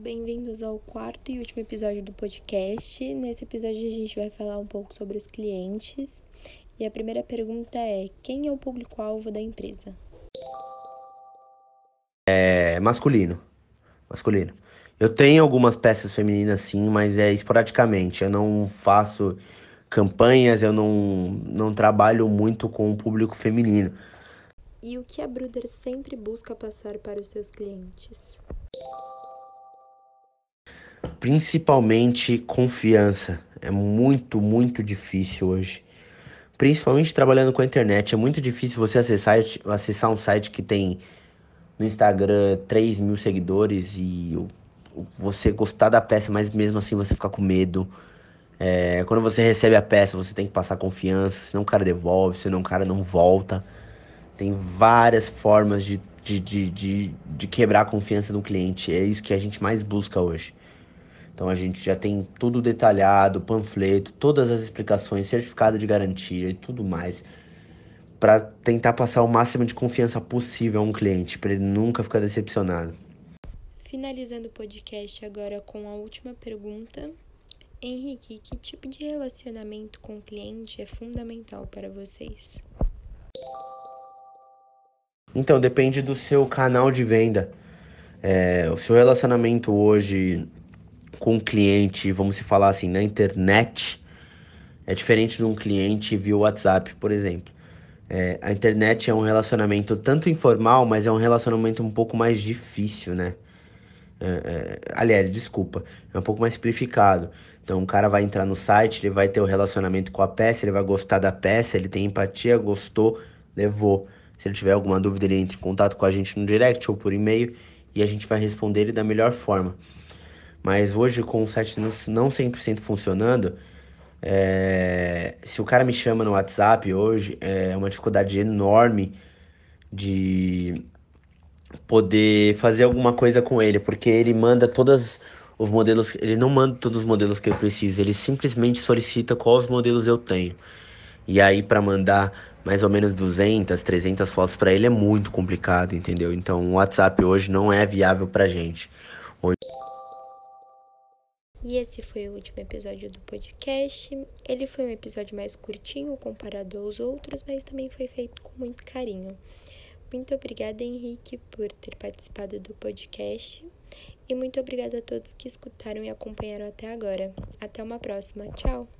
bem-vindos ao quarto e último episódio do podcast. Nesse episódio a gente vai falar um pouco sobre os clientes. E a primeira pergunta é: quem é o público-alvo da empresa? É masculino. Masculino. Eu tenho algumas peças femininas sim, mas é esporadicamente. Eu não faço campanhas, eu não, não trabalho muito com o público feminino. E o que a Bruder sempre busca passar para os seus clientes? Principalmente confiança. É muito, muito difícil hoje. Principalmente trabalhando com a internet. É muito difícil você acessar, acessar um site que tem no Instagram 3 mil seguidores e você gostar da peça, mas mesmo assim você ficar com medo. É, quando você recebe a peça, você tem que passar confiança, senão o cara devolve, senão o cara não volta. Tem várias formas de, de, de, de, de quebrar a confiança do cliente. É isso que a gente mais busca hoje. Então a gente já tem tudo detalhado, panfleto, todas as explicações, certificado de garantia e tudo mais, para tentar passar o máximo de confiança possível a um cliente, para ele nunca ficar decepcionado. Finalizando o podcast agora com a última pergunta. Henrique, que tipo de relacionamento com o cliente é fundamental para vocês? Então, depende do seu canal de venda. É, o seu relacionamento hoje com o cliente, vamos se falar assim, na internet, é diferente de um cliente via WhatsApp, por exemplo. É, a internet é um relacionamento tanto informal, mas é um relacionamento um pouco mais difícil, né? É, é, aliás, desculpa, é um pouco mais simplificado. Então, um cara vai entrar no site, ele vai ter o um relacionamento com a peça, ele vai gostar da peça, ele tem empatia, gostou, levou. Se ele tiver alguma dúvida, ele entra em contato com a gente no direct ou por e-mail e a gente vai responder ele da melhor forma. Mas hoje, com o site não 100% funcionando, é... se o cara me chama no WhatsApp hoje, é uma dificuldade enorme de poder fazer alguma coisa com ele, porque ele manda todos os modelos, ele não manda todos os modelos que eu preciso, ele simplesmente solicita quais modelos eu tenho. E aí para mandar mais ou menos 200, 300 fotos para ele é muito complicado, entendeu? Então o WhatsApp hoje não é viável pra gente. E esse foi o último episódio do podcast. Ele foi um episódio mais curtinho comparado aos outros, mas também foi feito com muito carinho. Muito obrigada, Henrique, por ter participado do podcast. E muito obrigada a todos que escutaram e acompanharam até agora. Até uma próxima. Tchau!